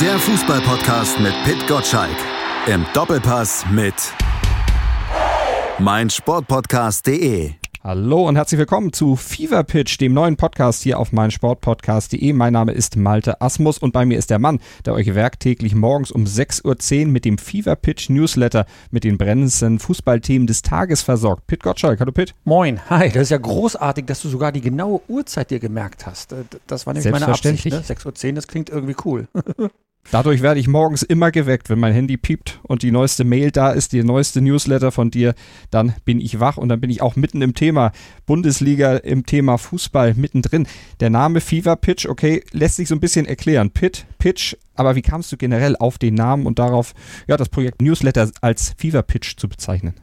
Der Fußballpodcast mit Pit Gottschalk. Im Doppelpass mit meinsportpodcast.de. Hallo und herzlich willkommen zu Fever Pitch, dem neuen Podcast hier auf meinsportpodcast.de. Mein Name ist Malte Asmus und bei mir ist der Mann, der euch werktäglich morgens um 6.10 Uhr mit dem Fever Pitch Newsletter mit den brennendsten Fußballthemen des Tages versorgt. Pit Gottschalk, hallo Pit. Moin, hi, das ist ja großartig, dass du sogar die genaue Uhrzeit dir gemerkt hast. Äh, das war nämlich meine Absicht. Ne? 6.10 Uhr, das klingt irgendwie cool. Dadurch werde ich morgens immer geweckt, wenn mein Handy piept und die neueste Mail da ist, die neueste Newsletter von dir, dann bin ich wach und dann bin ich auch mitten im Thema Bundesliga, im Thema Fußball mittendrin. Der Name Fever Pitch, okay, lässt sich so ein bisschen erklären. Pit, Pitch, aber wie kamst du generell auf den Namen und darauf, ja, das Projekt Newsletter als Fever Pitch zu bezeichnen?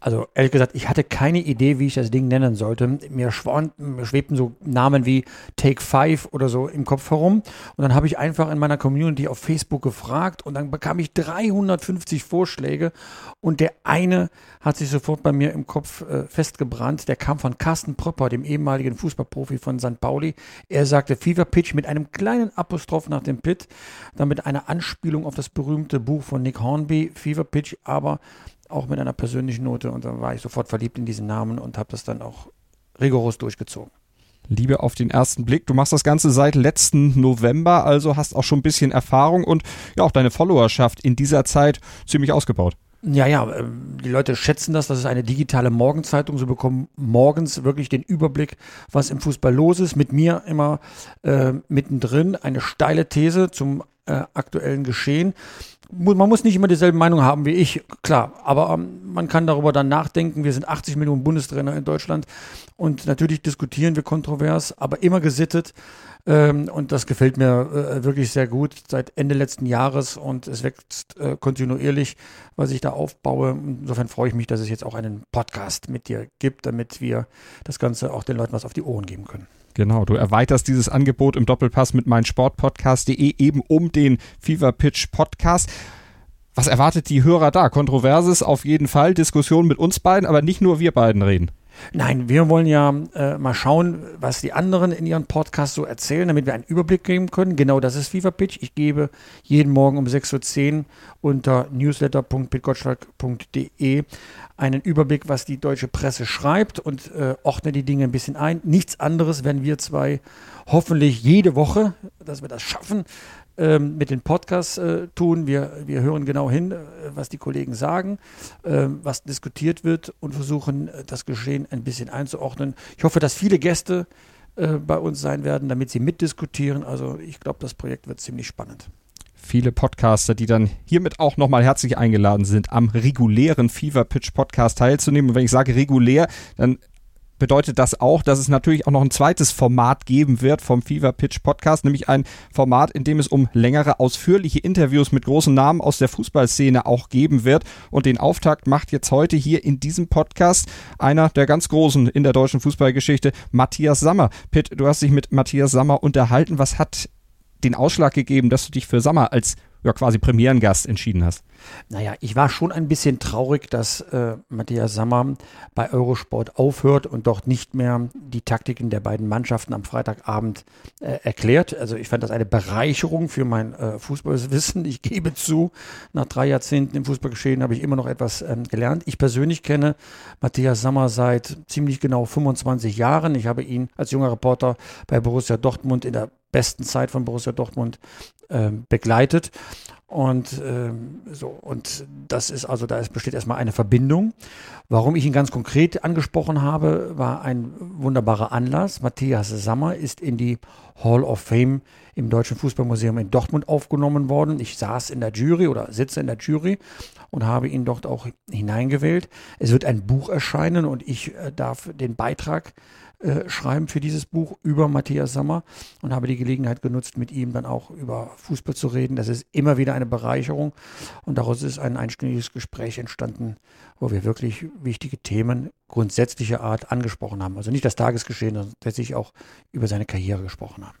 Also ehrlich gesagt, ich hatte keine Idee, wie ich das Ding nennen sollte. Mir, mir schwebten so Namen wie Take Five oder so im Kopf herum. Und dann habe ich einfach in meiner Community auf Facebook gefragt und dann bekam ich 350 Vorschläge und der eine hat sich sofort bei mir im Kopf äh, festgebrannt. Der kam von Carsten Propper, dem ehemaligen Fußballprofi von St. Pauli. Er sagte Fever Pitch mit einem kleinen Apostroph nach dem Pit damit eine Anspielung auf das berühmte Buch von Nick Hornby, Fever Pitch, aber auch mit einer persönlichen Note. Und dann war ich sofort verliebt in diesen Namen und habe das dann auch rigoros durchgezogen. Liebe auf den ersten Blick. Du machst das Ganze seit letzten November, also hast auch schon ein bisschen Erfahrung und ja auch deine Followerschaft in dieser Zeit ziemlich ausgebaut. Ja, ja, ähm, die Leute schätzen das. Das ist eine digitale Morgenzeitung. Sie bekommen morgens wirklich den Überblick, was im Fußball los ist. Mit mir immer äh, mittendrin eine steile These zum äh, aktuellen Geschehen. Man muss nicht immer dieselbe Meinung haben wie ich, klar, aber ähm, man kann darüber dann nachdenken. Wir sind 80 Millionen Bundestrainer in Deutschland und natürlich diskutieren wir kontrovers, aber immer gesittet. Ähm, und das gefällt mir äh, wirklich sehr gut seit Ende letzten Jahres und es wächst äh, kontinuierlich, was ich da aufbaue. Insofern freue ich mich, dass es jetzt auch einen Podcast mit dir gibt, damit wir das Ganze auch den Leuten was auf die Ohren geben können. Genau, du erweiterst dieses Angebot im Doppelpass mit meinsportpodcast.de eben um den Fever Pitch Podcast. Was erwartet die Hörer da? Kontroverses auf jeden Fall, Diskussion mit uns beiden, aber nicht nur wir beiden reden. Nein, wir wollen ja äh, mal schauen, was die anderen in ihren Podcasts so erzählen, damit wir einen Überblick geben können. Genau das ist FIFA Pitch. Ich gebe jeden Morgen um 6.10 Uhr unter newsletter.pitgottschalk.de einen Überblick, was die deutsche Presse schreibt und äh, ordne die Dinge ein bisschen ein. Nichts anderes, wenn wir zwei hoffentlich jede Woche, dass wir das schaffen, ähm, mit den Podcasts äh, tun. Wir, wir hören genau hin, äh, was die Kollegen sagen, äh, was diskutiert wird und versuchen, äh, das Geschehen ein bisschen einzuordnen. Ich hoffe, dass viele Gäste äh, bei uns sein werden, damit sie mitdiskutieren. Also ich glaube, das Projekt wird ziemlich spannend viele Podcaster, die dann hiermit auch nochmal herzlich eingeladen sind, am regulären Fever Pitch Podcast teilzunehmen. Und wenn ich sage regulär, dann bedeutet das auch, dass es natürlich auch noch ein zweites Format geben wird vom Fever Pitch Podcast, nämlich ein Format, in dem es um längere, ausführliche Interviews mit großen Namen aus der Fußballszene auch geben wird. Und den Auftakt macht jetzt heute hier in diesem Podcast einer der ganz Großen in der deutschen Fußballgeschichte, Matthias Sammer. Pitt, du hast dich mit Matthias Sammer unterhalten. Was hat den Ausschlag gegeben, dass du dich für Sammer als ja, quasi Premierengast entschieden hast? Naja, ich war schon ein bisschen traurig, dass äh, Matthias Sammer bei Eurosport aufhört und dort nicht mehr die Taktiken der beiden Mannschaften am Freitagabend äh, erklärt. Also ich fand das eine Bereicherung für mein äh, Fußballwissen. Ich gebe zu, nach drei Jahrzehnten im Fußballgeschehen habe ich immer noch etwas ähm, gelernt. Ich persönlich kenne Matthias Sammer seit ziemlich genau 25 Jahren. Ich habe ihn als junger Reporter bei Borussia Dortmund in der besten Zeit von Borussia Dortmund äh, begleitet. Und ähm, so, und das ist also, da ist, besteht erstmal eine Verbindung. Warum ich ihn ganz konkret angesprochen habe, war ein wunderbarer Anlass. Matthias Sammer ist in die Hall of Fame im Deutschen Fußballmuseum in Dortmund aufgenommen worden. Ich saß in der Jury oder sitze in der Jury und habe ihn dort auch hineingewählt. Es wird ein Buch erscheinen und ich äh, darf den Beitrag äh, schreiben für dieses Buch über Matthias Sammer und habe die Gelegenheit genutzt, mit ihm dann auch über Fußball zu reden. Das ist immer wieder eine Bereicherung und daraus ist ein einstündiges Gespräch entstanden, wo wir wirklich wichtige Themen grundsätzlicher Art angesprochen haben. Also nicht das Tagesgeschehen, sondern tatsächlich auch über seine Karriere gesprochen haben.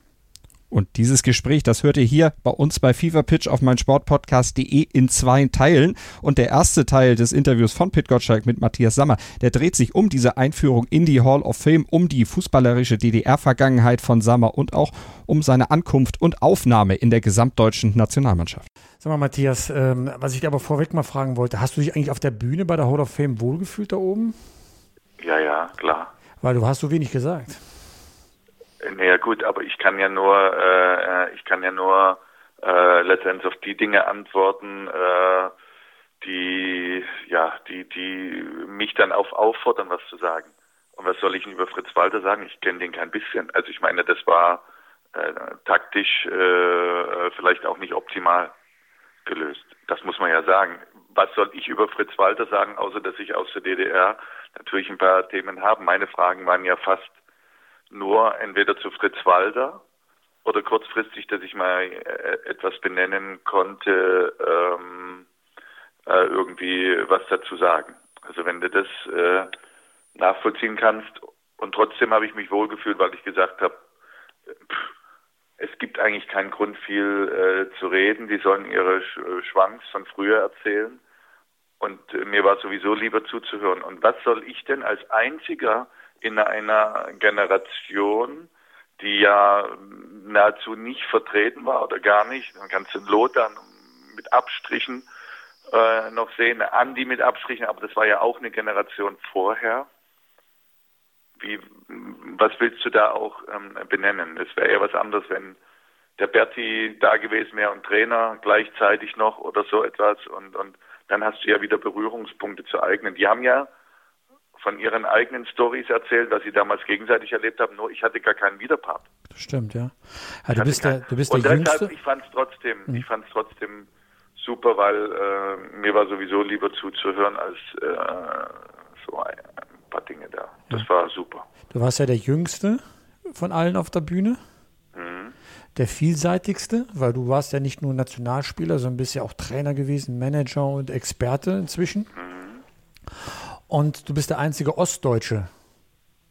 Und dieses Gespräch, das hört ihr hier bei uns bei Fever Pitch auf meinsportpodcast.de in zwei Teilen. Und der erste Teil des Interviews von Pit Gottschalk mit Matthias Sammer, der dreht sich um diese Einführung in die Hall of Fame, um die fußballerische DDR-Vergangenheit von Sammer und auch um seine Ankunft und Aufnahme in der gesamtdeutschen Nationalmannschaft. Sag mal, Matthias, ähm, was ich dir aber vorweg mal fragen wollte, hast du dich eigentlich auf der Bühne bei der Hall of Fame wohlgefühlt da oben? Ja, ja, klar. Weil du hast so wenig gesagt. Naja gut, aber ich kann ja nur, äh, ich kann ja nur äh, letztendlich auf die Dinge antworten, äh, die, ja, die, die mich dann auf auffordern, was zu sagen. Und was soll ich denn über Fritz Walter sagen? Ich kenne den kein bisschen. Also ich meine, das war äh, taktisch äh, vielleicht auch nicht optimal gelöst. Das muss man ja sagen. Was soll ich über Fritz Walter sagen, außer dass ich aus der DDR natürlich ein paar Themen habe? Meine Fragen waren ja fast nur entweder zu Fritz Walter oder kurzfristig, dass ich mal äh, etwas benennen konnte, ähm, äh, irgendwie was dazu sagen. Also wenn du das äh, nachvollziehen kannst und trotzdem habe ich mich wohlgefühlt, weil ich gesagt habe, es gibt eigentlich keinen Grund viel äh, zu reden. Die sollen ihre Sch äh, Schwanks von früher erzählen. Und äh, mir war sowieso lieber zuzuhören. Und was soll ich denn als einziger in einer Generation, die ja nahezu nicht vertreten war oder gar nicht. Man kann es in Lothar mit Abstrichen äh, noch sehen, Andi mit Abstrichen, aber das war ja auch eine Generation vorher. Wie, was willst du da auch ähm, benennen? Es wäre ja was anderes, wenn der Berti da gewesen wäre und Trainer gleichzeitig noch oder so etwas und, und dann hast du ja wieder Berührungspunkte zu eigenen. Die haben ja von ihren eigenen Stories erzählt, was sie damals gegenseitig erlebt haben. Nur ich hatte gar keinen Widerpart. Das stimmt, ja. ja du, bist der, du bist und der deshalb, Jüngste. ich fand es trotzdem, ich fand es trotzdem super, weil äh, mir war sowieso lieber zuzuhören als äh, so ein, ein, paar Dinge da. Das ja. war super. Du warst ja der Jüngste von allen auf der Bühne. Mhm. Der vielseitigste, weil du warst ja nicht nur Nationalspieler, sondern bist ja auch Trainer gewesen, Manager und Experte inzwischen. Mhm. Und du bist der einzige Ostdeutsche.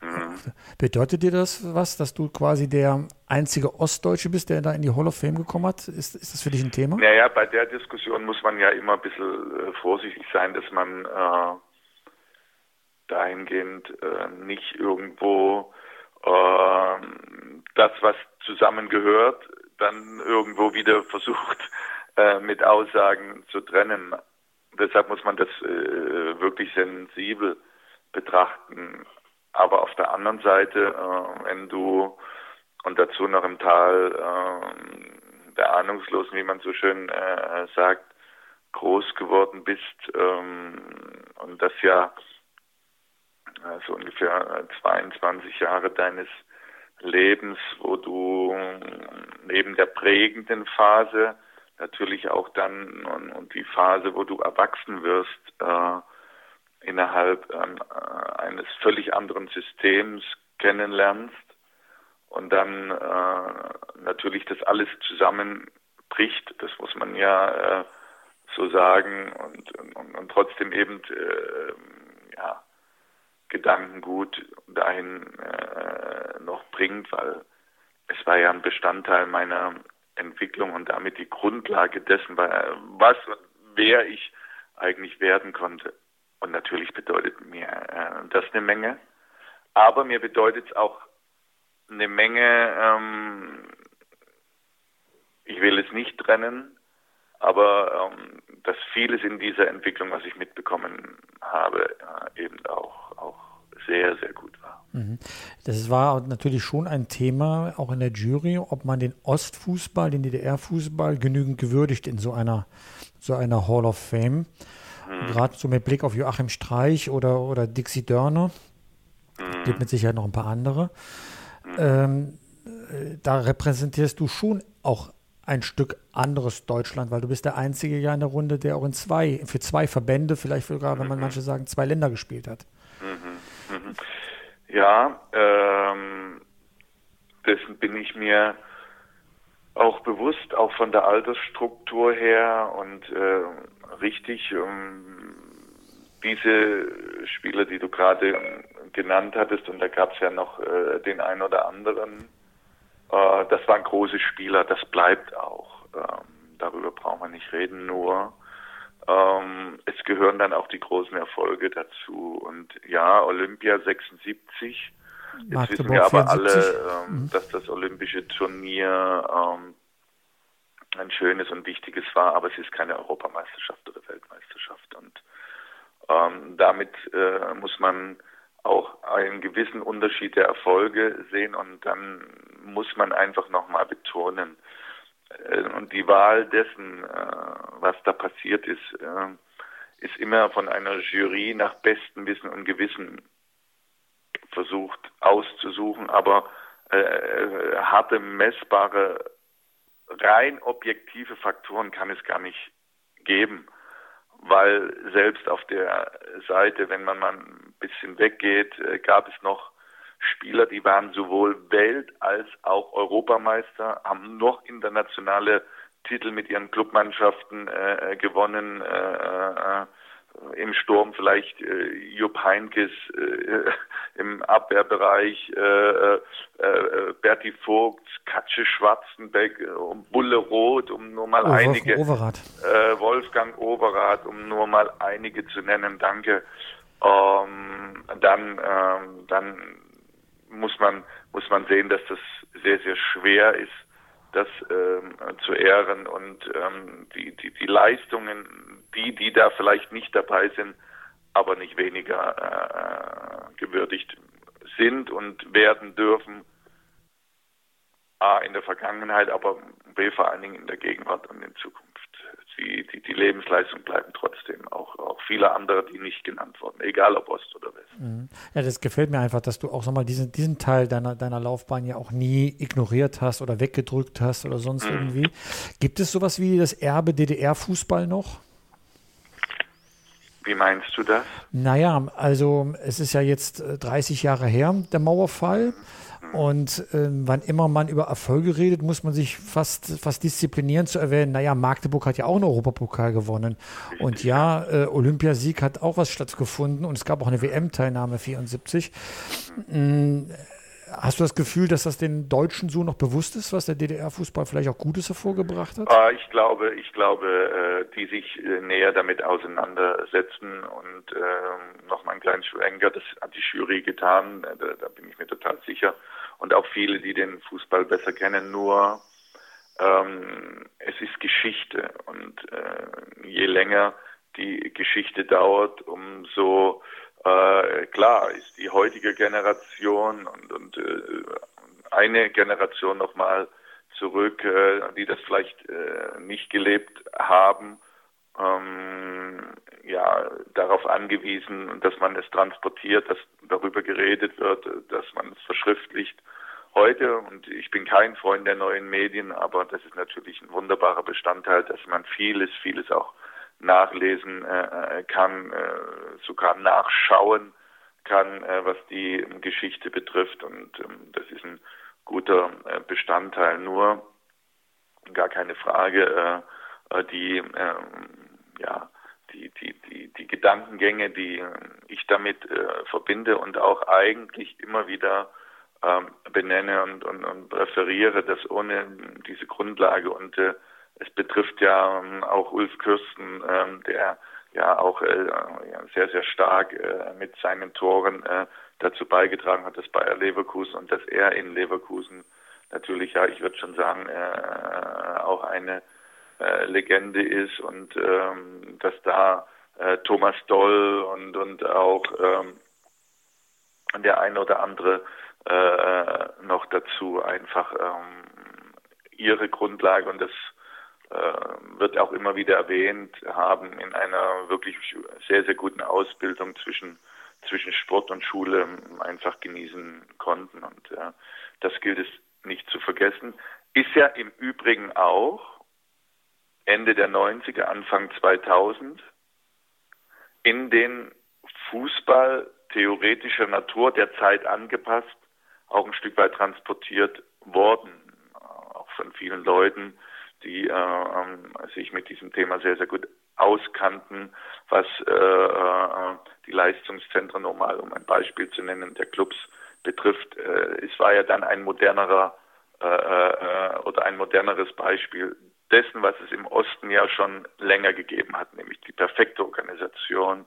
Mhm. Bedeutet dir das was, dass du quasi der einzige Ostdeutsche bist, der da in die Hall of Fame gekommen hat? Ist, ist das für dich ein Thema? Naja, bei der Diskussion muss man ja immer ein bisschen äh, vorsichtig sein, dass man äh, dahingehend äh, nicht irgendwo äh, das, was zusammengehört, dann irgendwo wieder versucht, äh, mit Aussagen zu trennen deshalb muss man das äh, wirklich sensibel betrachten. Aber auf der anderen Seite, äh, wenn du und dazu noch im Tal äh, der Ahnungslosen, wie man so schön äh, sagt, groß geworden bist ähm, und das ja äh, so ungefähr 22 Jahre deines Lebens, wo du neben der prägenden Phase natürlich auch dann und, und die Phase, wo du erwachsen wirst, äh, innerhalb ähm, äh, eines völlig anderen Systems kennenlernst und dann äh, natürlich das alles zusammenbricht, das muss man ja äh, so sagen und, und, und trotzdem eben äh, ja, Gedankengut dahin äh, noch bringt, weil es war ja ein Bestandteil meiner Entwicklung und damit die Grundlage dessen, was und wer ich eigentlich werden konnte. Und natürlich bedeutet mir äh, das eine Menge. Aber mir bedeutet es auch eine Menge, ähm, ich will es nicht trennen, aber ähm, dass vieles in dieser Entwicklung, was ich mitbekommen habe, äh, eben auch, auch sehr, sehr gut war. Mhm. Das war natürlich schon ein Thema, auch in der Jury, ob man den Ostfußball, den DDR-Fußball genügend gewürdigt in so einer, so einer Hall of Fame. Mhm. Gerade so mit Blick auf Joachim Streich oder, oder Dixie Dörner. Mhm. Gibt mit Sicherheit noch ein paar andere. Mhm. Ähm, da repräsentierst du schon auch ein Stück anderes Deutschland, weil du bist der einzige ja in der Runde, der auch in zwei, für zwei Verbände, vielleicht sogar, wenn man mhm. manche sagen, zwei Länder gespielt hat. Ja, ähm, dessen bin ich mir auch bewusst, auch von der Altersstruktur her und äh, richtig, um, diese Spieler, die du gerade genannt hattest, und da gab es ja noch äh, den einen oder anderen, Äh, das waren große Spieler, das bleibt auch. Ähm, darüber brauchen wir nicht reden, nur ähm, es gehören dann auch die großen Erfolge dazu. Und ja, Olympia 76. Jetzt wissen wir aber 74. alle, ähm, mhm. dass das olympische Turnier ähm, ein schönes und wichtiges war, aber es ist keine Europameisterschaft oder Weltmeisterschaft. Und ähm, damit äh, muss man auch einen gewissen Unterschied der Erfolge sehen und dann muss man einfach nochmal betonen, und die Wahl dessen, äh, was da passiert ist, äh, ist immer von einer Jury nach bestem Wissen und Gewissen versucht auszusuchen, aber äh, harte, messbare, rein objektive Faktoren kann es gar nicht geben, weil selbst auf der Seite, wenn man mal ein bisschen weggeht, äh, gab es noch Spieler, die waren sowohl Welt- als auch Europameister, haben noch internationale Titel mit ihren Clubmannschaften äh, gewonnen. Äh, äh, Im Sturm vielleicht äh, Jupp Heinkes, äh, im Abwehrbereich äh, äh, äh, Berti Vogt, Katsche Schwarzenbeck, äh, Bulle Roth, um nur mal oh, einige. Overath. Äh, Wolfgang Overath, um nur mal einige zu nennen. Danke. Ähm, dann, ähm, dann muss man, muss man sehen, dass das sehr, sehr schwer ist, das ähm, zu ehren und ähm, die, die, die Leistungen, die, die da vielleicht nicht dabei sind, aber nicht weniger äh, gewürdigt sind und werden dürfen, A in der Vergangenheit, aber B vor allen Dingen in der Gegenwart und in Zukunft die, die, die Lebensleistung bleiben trotzdem. Auch, auch viele andere, die nicht genannt wurden, egal ob Ost oder West. Mhm. Ja, das gefällt mir einfach, dass du auch nochmal diesen, diesen Teil deiner, deiner Laufbahn ja auch nie ignoriert hast oder weggedrückt hast oder sonst mhm. irgendwie. Gibt es sowas wie das Erbe DDR-Fußball noch? Wie meinst du das? Naja, also es ist ja jetzt 30 äh, Jahre her, der Mauerfall. Mhm. Und ähm, wann immer man über Erfolge redet, muss man sich fast, fast disziplinieren zu erwähnen, naja, Magdeburg hat ja auch einen Europapokal gewonnen. Und ja, äh, Olympiasieg hat auch was stattgefunden und es gab auch eine WM-Teilnahme 74. Mhm. Hast du das Gefühl, dass das den Deutschen so noch bewusst ist, was der DDR-Fußball vielleicht auch Gutes hervorgebracht hat? Ah, ich glaube, ich glaube, äh, die sich äh, näher damit auseinandersetzen und äh, noch mal einen kleinen Schwenker, das hat die Jury getan, da, da bin ich mir total sicher und auch viele, die den Fußball besser kennen, nur ähm, es ist Geschichte. Und äh, je länger die Geschichte dauert, umso äh, klar ist die heutige Generation und, und äh, eine Generation nochmal zurück, äh, die das vielleicht äh, nicht gelebt haben, ähm, ja, darauf angewiesen, dass man es transportiert, dass darüber geredet wird, dass man es verschriftlicht. Heute, und ich bin kein Freund der neuen Medien, aber das ist natürlich ein wunderbarer Bestandteil, dass man vieles, vieles auch nachlesen äh, äh kann, äh, sogar nachschauen kann, äh, was die Geschichte betrifft. Und ähm, das ist ein guter äh, Bestandteil. Nur gar keine Frage, äh, die ähm, ja die, die, die, die Gedankengänge, die ich damit äh, verbinde und auch eigentlich immer wieder ähm, benenne und, und, und referiere, dass ohne diese Grundlage und äh, es betrifft ja ähm, auch Ulf Kürsten, ähm, der ja auch äh, sehr, sehr stark äh, mit seinen Toren äh, dazu beigetragen hat, dass Bayer Leverkusen und dass er in Leverkusen natürlich, ja, ich würde schon sagen, äh, auch eine äh, Legende ist und ähm, dass da äh, Thomas Doll und, und auch ähm, der ein oder andere äh, noch dazu einfach ähm, ihre Grundlage und das äh, wird auch immer wieder erwähnt haben in einer wirklich sehr, sehr guten Ausbildung zwischen, zwischen Sport und Schule einfach genießen konnten. Und äh, das gilt es nicht zu vergessen. Ist ja im Übrigen auch Ende der 90er, Anfang 2000 in den Fußball theoretischer Natur der Zeit angepasst, auch ein Stück weit transportiert worden, auch von vielen Leuten, die äh, ähm, sich mit diesem Thema sehr, sehr gut auskannten, was äh, äh, die Leistungszentren nochmal, um ein Beispiel zu nennen, der Clubs betrifft. Äh, es war ja dann ein modernerer äh, äh, oder ein moderneres Beispiel dessen, was es im Osten ja schon länger gegeben hat, nämlich die perfekte Organisation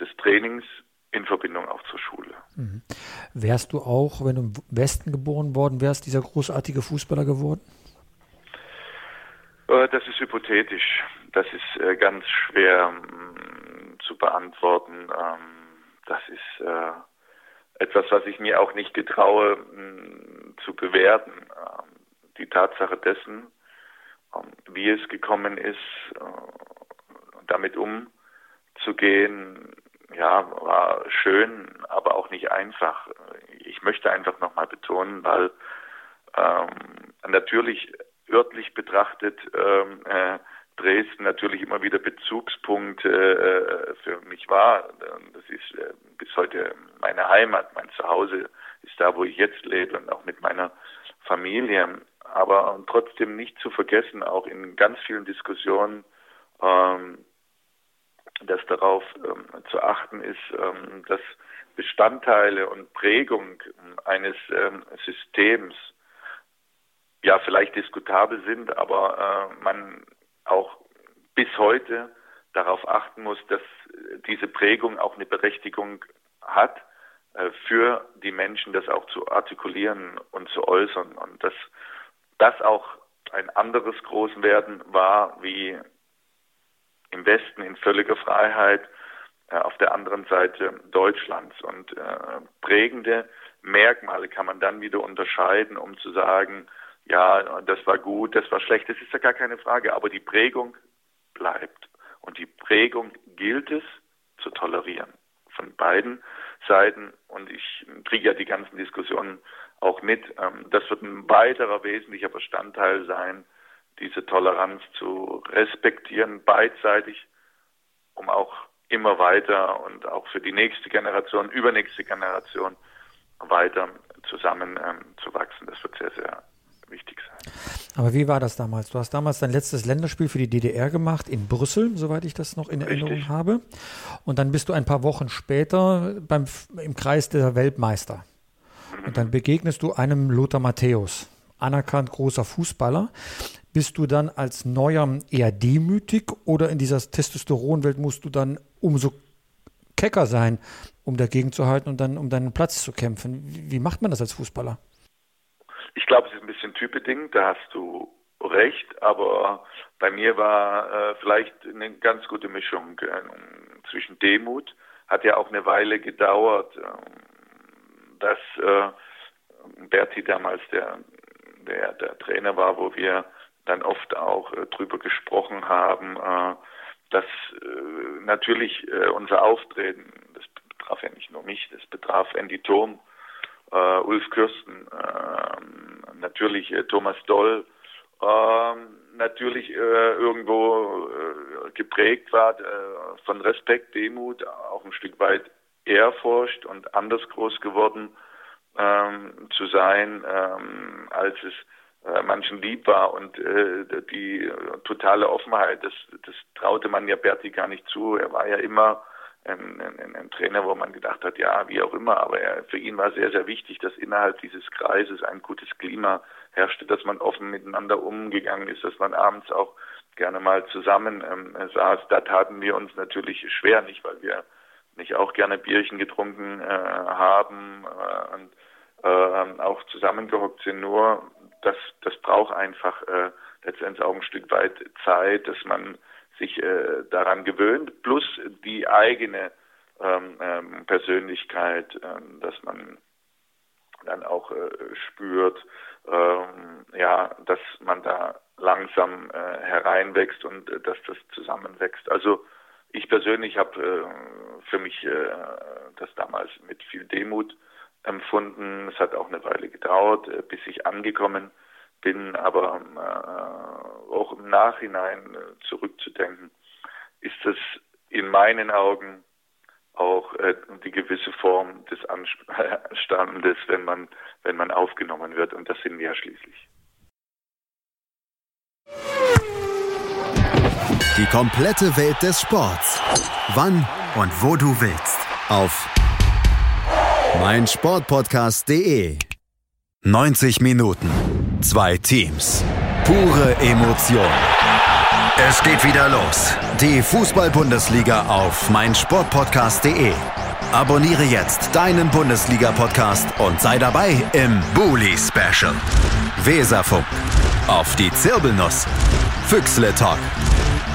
des Trainings in Verbindung auch zur Schule. Mhm. Wärst du auch, wenn du im Westen geboren worden wärst, dieser großartige Fußballer geworden? Äh, das ist hypothetisch. Das ist äh, ganz schwer mm, zu beantworten. Ähm, das ist äh, etwas, was ich mir auch nicht getraue mm, zu bewerten. Ähm, die Tatsache dessen, wie es gekommen ist, damit umzugehen, ja, war schön, aber auch nicht einfach. Ich möchte einfach nochmal betonen, weil ähm, natürlich örtlich betrachtet ähm, äh, Dresden natürlich immer wieder Bezugspunkt äh, für mich war. Das ist äh, bis heute meine Heimat, mein Zuhause ist da, wo ich jetzt lebe und auch mit meiner Familie. Aber trotzdem nicht zu vergessen, auch in ganz vielen Diskussionen, ähm, dass darauf ähm, zu achten ist, ähm, dass Bestandteile und Prägung eines ähm, Systems ja vielleicht diskutabel sind, aber äh, man auch bis heute darauf achten muss, dass diese Prägung auch eine Berechtigung hat, äh, für die Menschen das auch zu artikulieren und zu äußern. Und dass das auch ein anderes Großwerden war wie im Westen in völliger Freiheit, äh, auf der anderen Seite Deutschlands. Und äh, prägende Merkmale kann man dann wieder unterscheiden, um zu sagen, ja, das war gut, das war schlecht, das ist ja gar keine Frage, aber die Prägung bleibt. Und die Prägung gilt es zu tolerieren von beiden Seiten. Und ich kriege ja die ganzen Diskussionen auch mit. Ähm, das wird ein weiterer wesentlicher Bestandteil sein, diese Toleranz zu respektieren, beidseitig, um auch immer weiter und auch für die nächste Generation, übernächste Generation weiter zusammen ähm, zu wachsen. Das wird sehr, sehr wichtig sein. Aber wie war das damals? Du hast damals dein letztes Länderspiel für die DDR gemacht in Brüssel, soweit ich das noch in Richtig. Erinnerung habe. Und dann bist du ein paar Wochen später beim, im Kreis der Weltmeister. Und dann begegnest du einem Lothar Matthäus, anerkannt großer Fußballer. Bist du dann als Neuer eher demütig oder in dieser Testosteronwelt musst du dann umso kecker sein, um dagegen zu halten und dann um deinen Platz zu kämpfen? Wie macht man das als Fußballer? Ich glaube, es ist ein bisschen typbedingt, da hast du recht, aber bei mir war äh, vielleicht eine ganz gute Mischung äh, zwischen Demut, hat ja auch eine Weile gedauert, äh, dass äh, Berti damals der, der, der Trainer war, wo wir dann oft auch äh, drüber gesprochen haben, äh, dass äh, natürlich äh, unser Auftreten, das betraf ja nicht nur mich, das betraf Andy Thom, äh, Ulf Kürsten, äh, natürlich Thomas Doll, äh, natürlich irgendwo geprägt war von Respekt, Demut, auch ein Stück weit Ehrfurcht und anders groß geworden ähm, zu sein, ähm, als es äh, manchen lieb war und äh, die totale Offenheit, das, das traute man ja Berti gar nicht zu. Er war ja immer ein, ein, ein, Trainer, wo man gedacht hat, ja, wie auch immer, aber er, für ihn war sehr, sehr wichtig, dass innerhalb dieses Kreises ein gutes Klima herrschte, dass man offen miteinander umgegangen ist, dass man abends auch gerne mal zusammen ähm, saß. Da taten wir uns natürlich schwer, nicht weil wir nicht auch gerne Bierchen getrunken äh, haben äh, und äh, auch zusammengehockt sind. Nur das, das braucht einfach äh, letztendlich auch ein Stück weit Zeit, dass man sich äh, daran gewöhnt, plus die eigene ähm, ähm, Persönlichkeit, ähm, dass man dann auch äh, spürt, ähm, ja, dass man da langsam äh, hereinwächst und äh, dass das zusammenwächst. Also ich persönlich habe äh, für mich äh, das damals mit viel Demut empfunden. Es hat auch eine Weile gedauert, äh, bis ich angekommen bin, aber äh, auch im Nachhinein äh, zurückzudenken, ist es in meinen Augen auch äh, die gewisse Form des Anstandes, wenn man, wenn man aufgenommen wird. Und das sind wir ja schließlich. Die komplette Welt des Sports. Wann und wo du willst. Auf meinsportpodcast.de. 90 Minuten Zwei Teams. Pure Emotion. Es geht wieder los. Die Fußball-Bundesliga auf meinsportpodcast.de. Abonniere jetzt deinen Bundesliga-Podcast und sei dabei im Bully-Special. Weserfunk. Auf die Zirbelnuss. Füchsle Talk.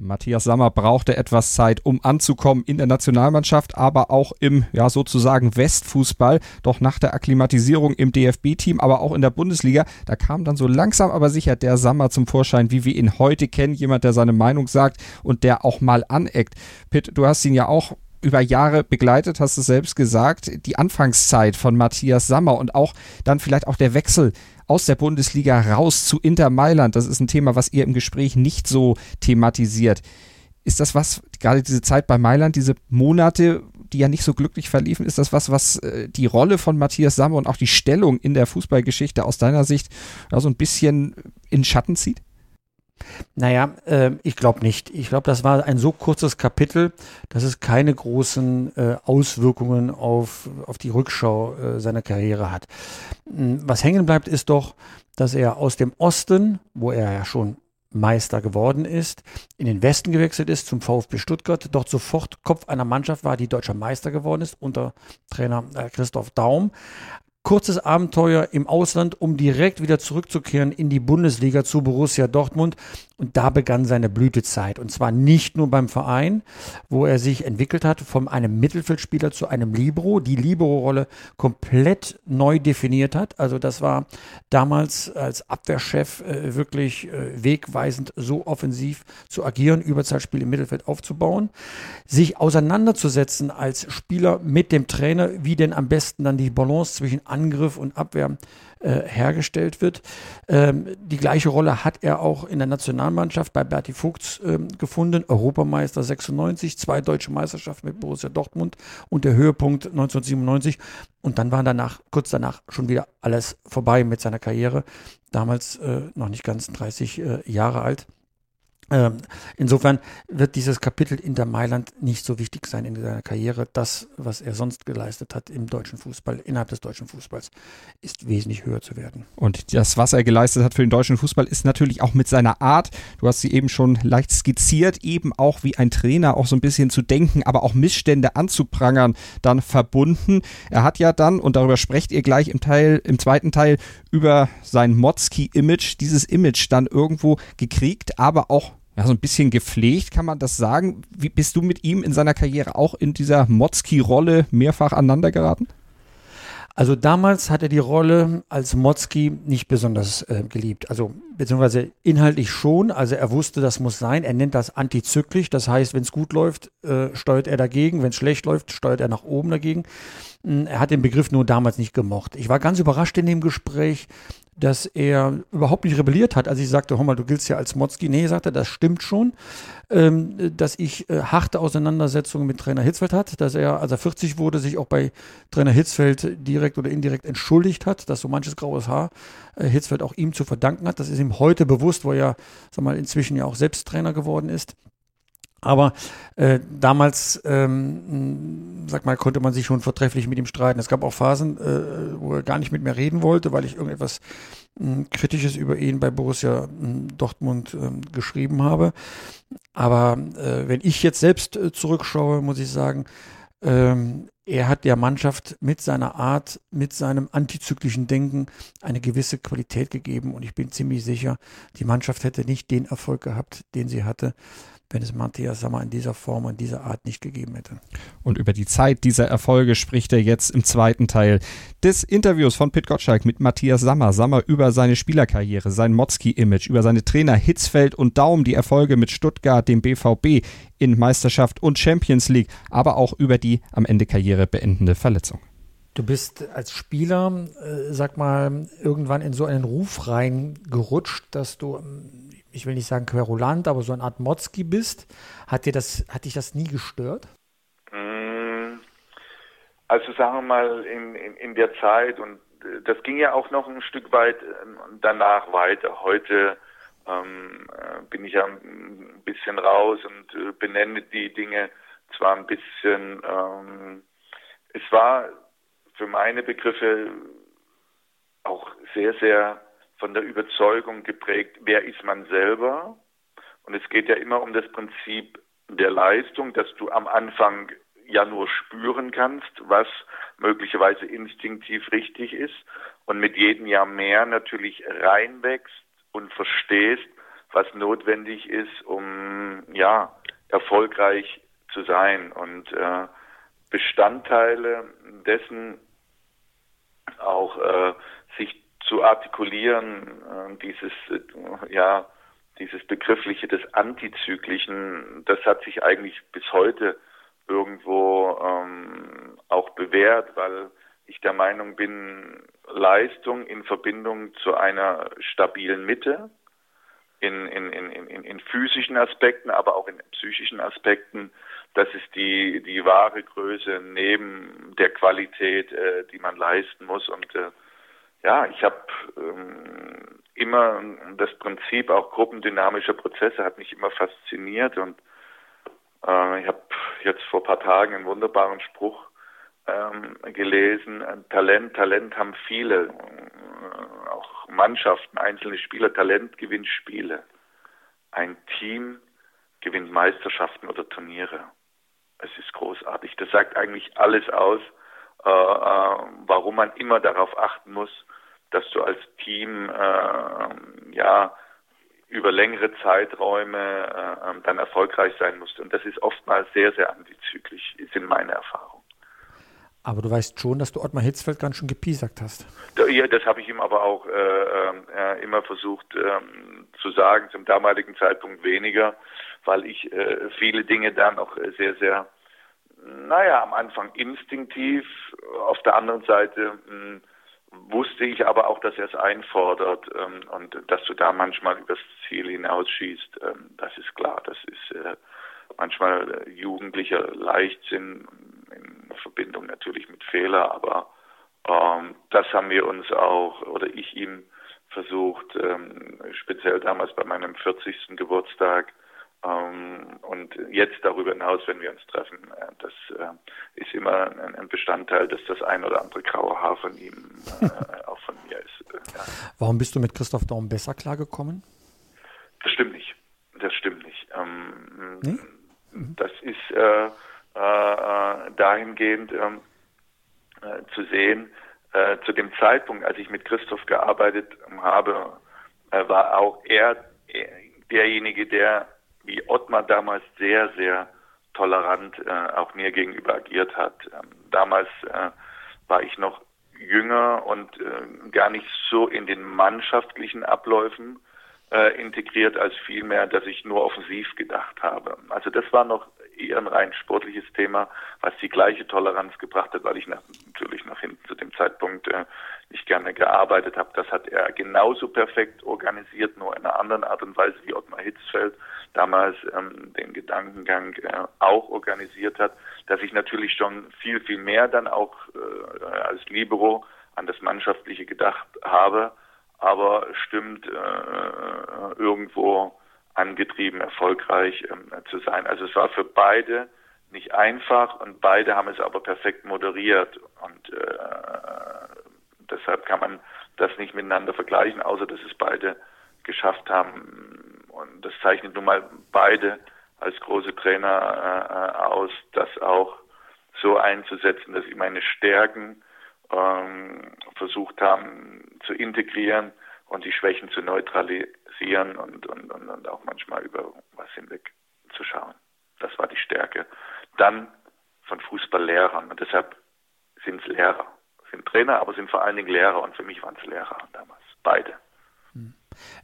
Matthias Sammer brauchte etwas Zeit, um anzukommen in der Nationalmannschaft, aber auch im, ja, sozusagen Westfußball. Doch nach der Akklimatisierung im DFB-Team, aber auch in der Bundesliga, da kam dann so langsam aber sicher der Sammer zum Vorschein, wie wir ihn heute kennen. Jemand, der seine Meinung sagt und der auch mal aneckt. Pitt, du hast ihn ja auch über Jahre begleitet, hast du selbst gesagt, die Anfangszeit von Matthias Sammer und auch dann vielleicht auch der Wechsel aus der Bundesliga raus zu Inter Mailand. Das ist ein Thema, was ihr im Gespräch nicht so thematisiert. Ist das was, gerade diese Zeit bei Mailand, diese Monate, die ja nicht so glücklich verliefen, ist das was, was äh, die Rolle von Matthias Sammer und auch die Stellung in der Fußballgeschichte aus deiner Sicht ja, so ein bisschen in Schatten zieht? Naja, äh, ich glaube nicht. Ich glaube, das war ein so kurzes Kapitel, dass es keine großen äh, Auswirkungen auf, auf die Rückschau äh, seiner Karriere hat. Hm, was hängen bleibt, ist doch, dass er aus dem Osten, wo er ja schon Meister geworden ist, in den Westen gewechselt ist zum VfB Stuttgart, dort sofort Kopf einer Mannschaft war, die deutscher Meister geworden ist unter Trainer äh, Christoph Daum kurzes Abenteuer im Ausland, um direkt wieder zurückzukehren in die Bundesliga zu Borussia Dortmund. Und da begann seine Blütezeit. Und zwar nicht nur beim Verein, wo er sich entwickelt hat, von einem Mittelfeldspieler zu einem Libero, die Libero-Rolle komplett neu definiert hat. Also das war damals als Abwehrchef äh, wirklich äh, wegweisend, so offensiv zu agieren, Überzahlspiel im Mittelfeld aufzubauen, sich auseinanderzusetzen als Spieler mit dem Trainer, wie denn am besten dann die Balance zwischen Angriff und Abwehr äh, hergestellt wird. Ähm, die gleiche Rolle hat er auch in der Nationalmannschaft bei Berti Vogts ähm, gefunden. Europameister 96, zwei deutsche Meisterschaften mit Borussia Dortmund und der Höhepunkt 1997. Und dann war danach, kurz danach, schon wieder alles vorbei mit seiner Karriere. Damals äh, noch nicht ganz 30 äh, Jahre alt. Ähm, insofern wird dieses Kapitel Inter Mailand nicht so wichtig sein in seiner Karriere. Das, was er sonst geleistet hat im deutschen Fußball, innerhalb des deutschen Fußballs, ist wesentlich höher zu werden. Und das, was er geleistet hat für den deutschen Fußball, ist natürlich auch mit seiner Art, du hast sie eben schon leicht skizziert, eben auch wie ein Trainer auch so ein bisschen zu denken, aber auch Missstände anzuprangern, dann verbunden. Er hat ja dann, und darüber sprecht ihr gleich im Teil, im zweiten Teil, über sein Motzki-Image, dieses Image dann irgendwo gekriegt, aber auch ja, so ein bisschen gepflegt, kann man das sagen. Wie bist du mit ihm in seiner Karriere auch in dieser Motzki-Rolle mehrfach aneinander geraten? Also damals hat er die Rolle als Motzki nicht besonders äh, geliebt. Also beziehungsweise inhaltlich schon. Also er wusste, das muss sein. Er nennt das antizyklisch. Das heißt, wenn es gut läuft, äh, steuert er dagegen. Wenn es schlecht läuft, steuert er nach oben dagegen. Hm, er hat den Begriff nur damals nicht gemocht. Ich war ganz überrascht in dem Gespräch, dass er überhaupt nicht rebelliert hat. als ich sagte, hör mal, du giltst ja als Motzki. Nee, sagte, das stimmt schon, ähm, dass ich äh, harte Auseinandersetzungen mit Trainer Hitzfeld hat, dass er, als er 40 wurde, sich auch bei Trainer Hitzfeld direkt oder indirekt entschuldigt hat, dass so manches graues Haar äh, Hitzfeld auch ihm zu verdanken hat. Das ist ihm heute bewusst, wo er, sag mal, inzwischen ja auch selbst Trainer geworden ist. Aber äh, damals, ähm, sag mal, konnte man sich schon vortrefflich mit ihm streiten. Es gab auch Phasen, äh, wo er gar nicht mit mir reden wollte, weil ich irgendetwas äh, Kritisches über ihn bei Borussia äh, Dortmund äh, geschrieben habe. Aber äh, wenn ich jetzt selbst äh, zurückschaue, muss ich sagen, ähm, er hat der Mannschaft mit seiner Art, mit seinem antizyklischen Denken eine gewisse Qualität gegeben. Und ich bin ziemlich sicher, die Mannschaft hätte nicht den Erfolg gehabt, den sie hatte, wenn es Matthias Sammer in dieser Form und dieser Art nicht gegeben hätte. Und über die Zeit dieser Erfolge spricht er jetzt im zweiten Teil des Interviews von Pit Gottschalk mit Matthias Sammer. Sammer über seine Spielerkarriere, sein Motzki-Image, über seine Trainer Hitzfeld und Daum, die Erfolge mit Stuttgart, dem BVB in Meisterschaft und Champions League, aber auch über die am Ende Karriere beendende Verletzung. Du bist als Spieler, äh, sag mal, irgendwann in so einen Ruf reingerutscht, dass du ähm, ich will nicht sagen querulant, aber so eine Art Motzki bist. Hat dir das, hat dich das nie gestört? Mm, also sagen wir mal in, in, in der Zeit und äh, das ging ja auch noch ein Stück weit ähm, danach weiter. Heute ähm, äh, bin ich ja ein bisschen raus und äh, benenne die Dinge zwar ein bisschen, ähm, es war für meine Begriffe auch sehr, sehr von der Überzeugung geprägt, wer ist man selber? Und es geht ja immer um das Prinzip der Leistung, dass du am Anfang ja nur spüren kannst, was möglicherweise instinktiv richtig ist und mit jedem Jahr mehr natürlich reinwächst und verstehst, was notwendig ist, um ja erfolgreich zu sein und äh, Bestandteile dessen auch äh, sich zu artikulieren, äh, dieses äh, ja dieses begriffliche des Antizyklischen, das hat sich eigentlich bis heute irgendwo ähm, auch bewährt, weil ich der Meinung bin, Leistung in Verbindung zu einer stabilen Mitte, in, in, in, in, in physischen Aspekten, aber auch in psychischen Aspekten, das ist die, die wahre Größe neben der Qualität, äh, die man leisten muss. Und äh, ja, ich habe ähm, immer das Prinzip auch gruppendynamischer Prozesse hat mich immer fasziniert und äh, ich habe jetzt vor paar Tagen einen wunderbaren Spruch ähm, gelesen. Talent, Talent haben viele, äh, auch Mannschaften, einzelne Spieler. Talent gewinnt Spiele. Ein Team gewinnt Meisterschaften oder Turniere. Es ist großartig. Das sagt eigentlich alles aus, äh, äh, warum man immer darauf achten muss, dass du als Team äh, ja über längere Zeiträume äh, dann erfolgreich sein musst. Und das ist oftmals sehr, sehr antizyklisch, ist in meiner Erfahrung. Aber du weißt schon, dass du Ottmar Hitzfeld ganz schön gepiesackt hast. Ja, das habe ich ihm aber auch äh, äh, immer versucht ähm, zu sagen, zum damaligen Zeitpunkt weniger, weil ich äh, viele Dinge dann auch sehr, sehr, naja, am Anfang instinktiv, auf der anderen Seite mh, hm, wusste ich aber auch, dass er es einfordert ähm, und dass du da manchmal übers Ziel hinausschießt, ähm, das ist klar. Das ist äh, manchmal äh, jugendlicher Leichtsinn in Verbindung natürlich mit Fehler, aber ähm, das haben wir uns auch oder ich ihm versucht, ähm, speziell damals bei meinem 40. Geburtstag und jetzt darüber hinaus, wenn wir uns treffen, äh, das äh, ist immer ein, Bestandteil, dass das ein oder andere graue Haar von ihm äh, auch von mir ist. Äh, ja. Warum bist du mit Christoph Daum besser klargekommen? Das stimmt nicht. Das stimmt nicht. Ähm, nee? mhm. Das ist äh, äh, dahingehend ähm, zu sehen, zu dem Zeitpunkt, als ich mit Christoph gearbeitet habe, war auch er derjenige, der wie Ottmar damals sehr, sehr tolerant äh, auch mir gegenüber agiert hat. Ähm, damals äh, war ich noch jünger und äh, gar nicht so in den mannschaftlichen Abläufen äh, integriert, als vielmehr, dass ich nur offensiv gedacht habe. Also das war noch eher ein rein sportliches Thema, was die gleiche Toleranz gebracht hat, weil ich nach, natürlich nach hinten zu dem Zeitpunkt äh, nicht gerne gearbeitet habe. Das hat er genauso perfekt organisiert, nur in einer anderen Art und Weise wie Ottmar Hitzfeld damals ähm, den Gedankengang äh, auch organisiert hat, dass ich natürlich schon viel, viel mehr dann auch äh, als Libero an das Mannschaftliche gedacht habe, aber stimmt äh, irgendwo angetrieben, erfolgreich ähm, zu sein. Also es war für beide nicht einfach und beide haben es aber perfekt moderiert und äh, deshalb kann man das nicht miteinander vergleichen, außer dass es beide geschafft haben und das zeichnet nun mal beide als große Trainer äh, aus, das auch so einzusetzen, dass sie meine Stärken ähm, versucht haben zu integrieren und die Schwächen zu neutralisieren und, und, und, und auch manchmal über was hinweg zu schauen. Das war die Stärke. Dann von Fußballlehrern und deshalb sind es Lehrer. Sind Trainer, aber sind vor allen Dingen Lehrer und für mich waren es Lehrer damals. Beide.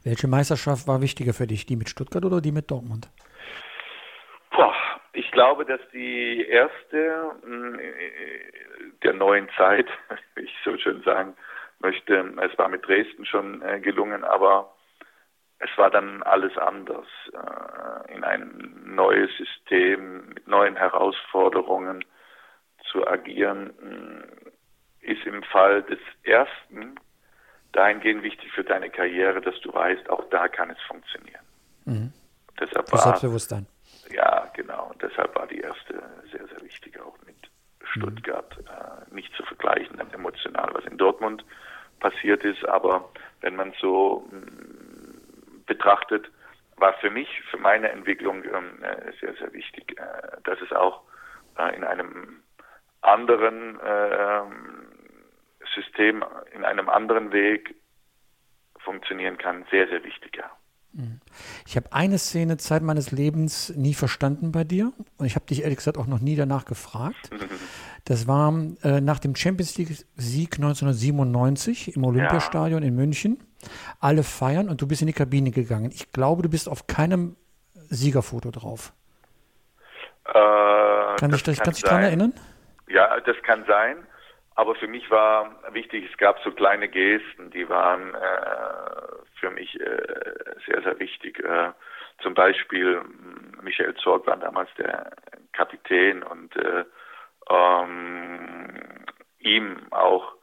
Welche Meisterschaft war wichtiger für dich, die mit Stuttgart oder die mit Dortmund? Boah, ich glaube, dass die erste hm, der neuen Zeit, wie ich so schön sagen möchte, es war mit Dresden schon äh, gelungen, aber es war dann alles anders. Äh, in ein neues System mit neuen Herausforderungen zu agieren, hm, ist im Fall des ersten dahingehend wichtig für deine Karriere, dass du weißt, auch da kann es funktionieren. Mhm. Deshalb war, Selbstbewusstsein. ja, genau. Und deshalb war die erste sehr, sehr wichtig, auch mit Stuttgart. Äh, nicht zu vergleichen dann emotional, was in Dortmund passiert ist. Aber wenn man so mh, betrachtet, war für mich, für meine Entwicklung ähm, äh, sehr, sehr wichtig, äh, dass es auch äh, in einem anderen ähm, System, in einem anderen Weg funktionieren kann. Sehr, sehr wichtig, ja. Ich habe eine Szene Zeit meines Lebens nie verstanden bei dir und ich habe dich ehrlich gesagt auch noch nie danach gefragt. Das war äh, nach dem Champions League Sieg 1997 im Olympiastadion in München. Alle feiern und du bist in die Kabine gegangen. Ich glaube, du bist auf keinem Siegerfoto drauf. Äh, Kann ich dich kann kannst du dich daran erinnern? Ja, das kann sein. Aber für mich war wichtig, es gab so kleine Gesten, die waren äh, für mich äh, sehr, sehr wichtig. Äh, zum Beispiel mh, Michael Zorg war damals der Kapitän und äh, ähm, ihm auch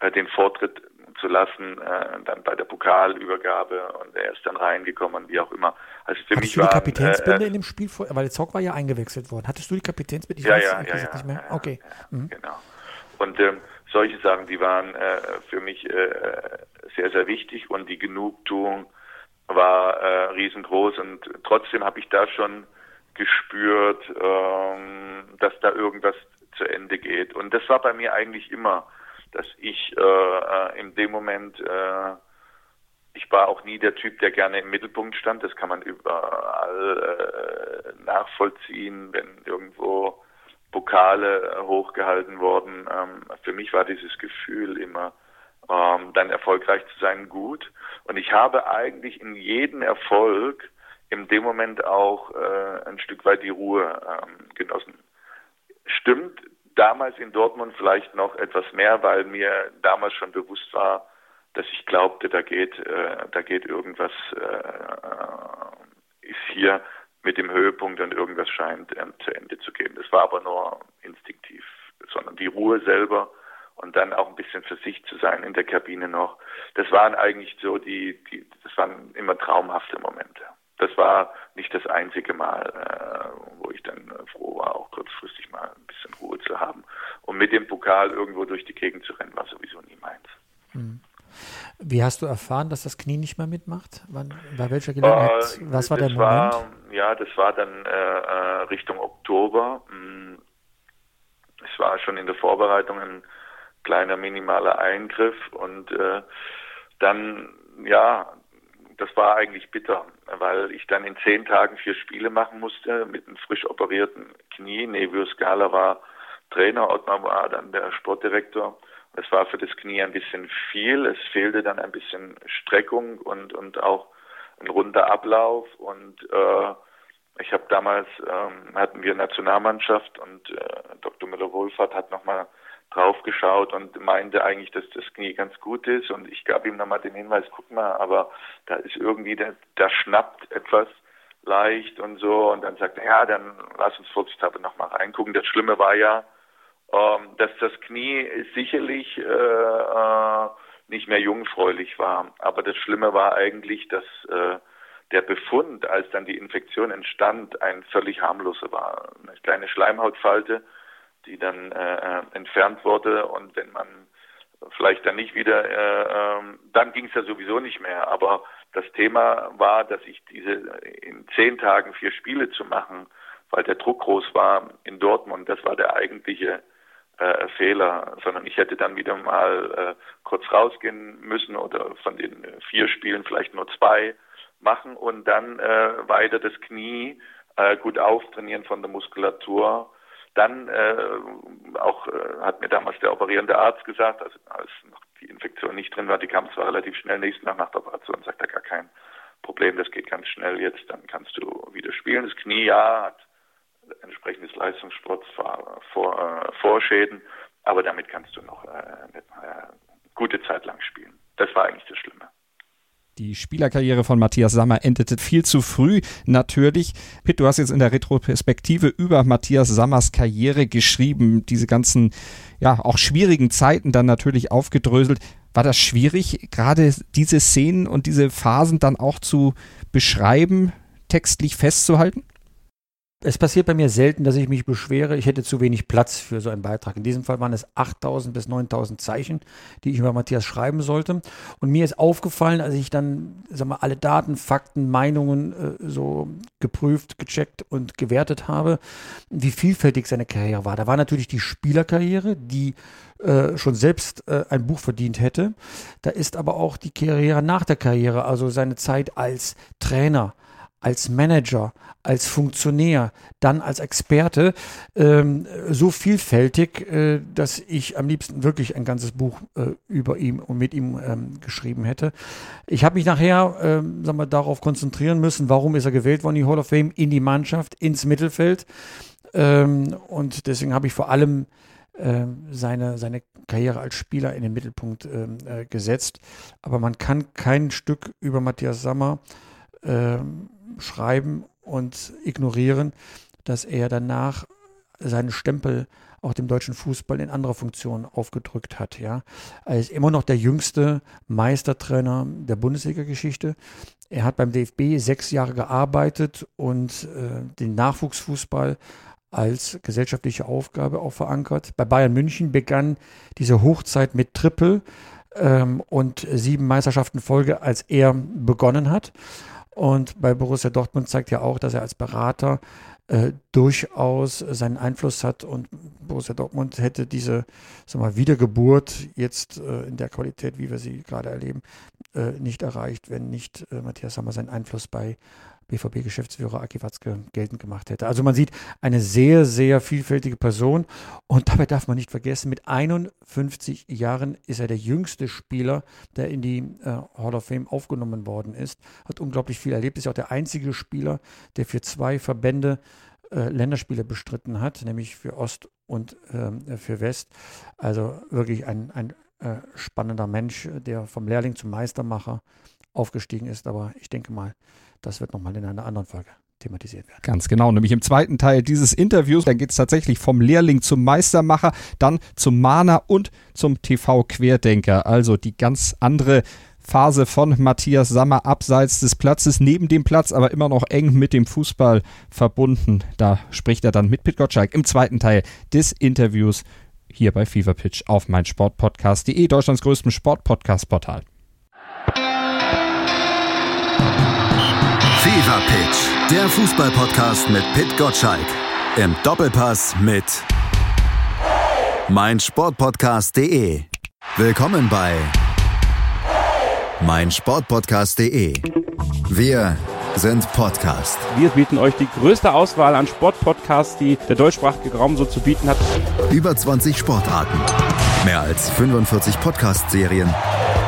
äh, den Vortritt zu lassen, äh, dann bei der Pokalübergabe und er ist dann reingekommen, wie auch immer. Also für Hattest mich du die waren, Kapitänsbinde äh, in dem Spiel? Vor, weil Zock war ja eingewechselt worden. Hattest du die Kapitänsbinde? Ich ja, weiß ja, ja, ja, nicht mehr. okay. ja, Mhm. Genau. Und ähm, solche Sachen, die waren äh, für mich äh, sehr, sehr wichtig und die Genugtuung war äh, riesengroß und trotzdem habe ich da schon gespürt, ähm, dass da irgendwas zu Ende geht. Und das war bei mir eigentlich immer, dass ich äh, äh, in dem Moment, äh, ich war auch nie der Typ, der gerne im Mittelpunkt stand. Das kann man überall äh, nachvollziehen, wenn irgendwo Pokale äh, hochgehalten wurden. Ähm, für mich war dieses Gefühl immer, ähm, dann erfolgreich zu sein, gut. Und ich habe eigentlich in jedem Erfolg in dem Moment auch äh, ein Stück weit die Ruhe ähm, genossen. Stimmt damals in Dortmund vielleicht noch etwas mehr, weil mir damals schon bewusst war, dass ich glaubte, da geht, äh, da geht irgendwas, äh, ist hier mit dem Höhepunkt und irgendwas scheint ähm, zu Ende zu gehen. Das war aber nur instinktiv, sondern die Ruhe selber und dann auch ein bisschen für sich zu sein in der Kabine noch. Das waren eigentlich so die, die das waren immer traumhafte Momente. Das war nicht das einzige Mal, äh, wo ich dann äh, froh war, auch kurzfristig mal ein bisschen Ruhe zu haben. Und mit dem Pokal irgendwo durch die Gegend zu rennen, war sowieso nie meins. Wie hast du erfahren, dass das Knie nicht mehr mitmacht? Wann, bei welcher Gelegenheit? Äh, Was war der Moment? War, ja, das war dann äh, äh, Richtung Oktober. Mm, Es war schon in der Vorbereitung ein kleiner minimaler Eingriff und äh, dann, ja, das war eigentlich bitter, weil ich dann in zehn Tagen vier Spiele machen musste mit einem frisch operierten Knie. Nevio Scala war Trainer, Ottmar war dann der Sportdirektor. Es war für das Knie ein bisschen viel. Es fehlte dann ein bisschen Streckung und, und auch ein runder Ablauf. Und äh, ich habe damals, ähm, hatten wir Nationalmannschaft und äh, Dr. Müller-Wohlfahrt hat nochmal drauf geschaut und meinte eigentlich, dass das Knie ganz gut ist. Und ich gab ihm nochmal den Hinweis, guck mal, aber da ist irgendwie, da, da schnappt etwas leicht und so. Und dann sagt er, ja, dann lass uns vorsichtshalber nochmal reingucken. Das Schlimme war ja, ähm, dass das Knie sicherlich äh, äh, nicht mehr jungfräulich war. Aber das Schlimme war eigentlich, dass äh, der Befund, als dann die Infektion entstand, ein völlig harmloser war. Eine kleine Schleimhautfalte, die dann äh, entfernt wurde und wenn man vielleicht dann nicht wieder, äh, ähm, dann ging es ja sowieso nicht mehr. Aber das Thema war, dass ich diese in zehn Tagen vier Spiele zu machen, weil der Druck groß war in Dortmund, das war der eigentliche äh, Fehler, sondern ich hätte dann wieder mal äh, kurz rausgehen müssen oder von den vier Spielen vielleicht nur zwei machen und dann äh, weiter das Knie äh, gut auftrainieren von der Muskulatur. Dann äh, auch äh, hat mir damals der operierende Arzt gesagt, also als noch die Infektion nicht drin war, die kam zwar relativ schnell nächsten Tag nach der Operation, sagt er gar kein Problem, das geht ganz schnell jetzt, dann kannst du wieder spielen. Das Knie ja hat entsprechendes Leistungssport vor, vor, äh, Vorschäden, aber damit kannst du noch äh, eine äh, gute Zeit lang spielen. Das war eigentlich das Schlimme. Die Spielerkarriere von Matthias Sammer endete viel zu früh, natürlich. Pitt, du hast jetzt in der Retroperspektive über Matthias Sammers Karriere geschrieben, diese ganzen, ja, auch schwierigen Zeiten dann natürlich aufgedröselt. war das schwierig, gerade diese Szenen und diese Phasen dann auch zu beschreiben, textlich festzuhalten? Es passiert bei mir selten, dass ich mich beschwere, ich hätte zu wenig Platz für so einen Beitrag. In diesem Fall waren es 8000 bis 9000 Zeichen, die ich über Matthias schreiben sollte. Und mir ist aufgefallen, als ich dann sag mal, alle Daten, Fakten, Meinungen äh, so geprüft, gecheckt und gewertet habe, wie vielfältig seine Karriere war. Da war natürlich die Spielerkarriere, die äh, schon selbst äh, ein Buch verdient hätte. Da ist aber auch die Karriere nach der Karriere, also seine Zeit als Trainer, als Manager, als Funktionär, dann als Experte ähm, so vielfältig, äh, dass ich am liebsten wirklich ein ganzes Buch äh, über ihn und mit ihm ähm, geschrieben hätte. Ich habe mich nachher ähm, sagen wir, darauf konzentrieren müssen, warum ist er gewählt worden, die Hall of Fame, in die Mannschaft, ins Mittelfeld. Ähm, und deswegen habe ich vor allem ähm, seine, seine Karriere als Spieler in den Mittelpunkt ähm, äh, gesetzt. Aber man kann kein Stück über Matthias Sammer ähm, schreiben und ignorieren, dass er danach seinen Stempel auch dem deutschen Fußball in anderer Funktion aufgedrückt hat. Ja. Er ist immer noch der jüngste Meistertrainer der Bundesliga-Geschichte. Er hat beim DFB sechs Jahre gearbeitet und äh, den Nachwuchsfußball als gesellschaftliche Aufgabe auch verankert. Bei Bayern München begann diese Hochzeit mit Triple ähm, und sieben Meisterschaften Folge, als er begonnen hat. Und bei Borussia Dortmund zeigt ja auch, dass er als Berater äh, durchaus seinen Einfluss hat. Und Borussia Dortmund hätte diese sag mal, Wiedergeburt jetzt äh, in der Qualität, wie wir sie gerade erleben, äh, nicht erreicht, wenn nicht äh, Matthias Sammer seinen Einfluss bei BVB-Geschäftsführer Aki Watzke geltend gemacht hätte. Also man sieht eine sehr, sehr vielfältige Person und dabei darf man nicht vergessen, mit 51 Jahren ist er der jüngste Spieler, der in die äh, Hall of Fame aufgenommen worden ist, hat unglaublich viel erlebt, ist auch der einzige Spieler, der für zwei Verbände äh, Länderspiele bestritten hat, nämlich für Ost und äh, für West. Also wirklich ein, ein äh, spannender Mensch, der vom Lehrling zum Meistermacher aufgestiegen ist. Aber ich denke mal, das wird nochmal in einer anderen Folge thematisiert werden. Ganz genau, nämlich im zweiten Teil dieses Interviews, dann geht es tatsächlich vom Lehrling zum Meistermacher, dann zum Mahner und zum TV-Querdenker. Also die ganz andere Phase von Matthias Sammer abseits des Platzes, neben dem Platz, aber immer noch eng mit dem Fußball verbunden. Da spricht er dann mit Pit Gottschalk im zweiten Teil des Interviews hier bei Fever Pitch auf meinsportpodcast.de, Deutschlands größtem Sportpodcast-Portal. Fever Pitch, der Fußballpodcast mit Pit Gottschalk. Im Doppelpass mit meinsportpodcast.de. Willkommen bei meinsportpodcast.de. Wir sind Podcast. Wir bieten euch die größte Auswahl an Sportpodcasts, die der deutschsprachige Raum so zu bieten hat. Über 20 Sportarten, mehr als 45 Podcast-Serien,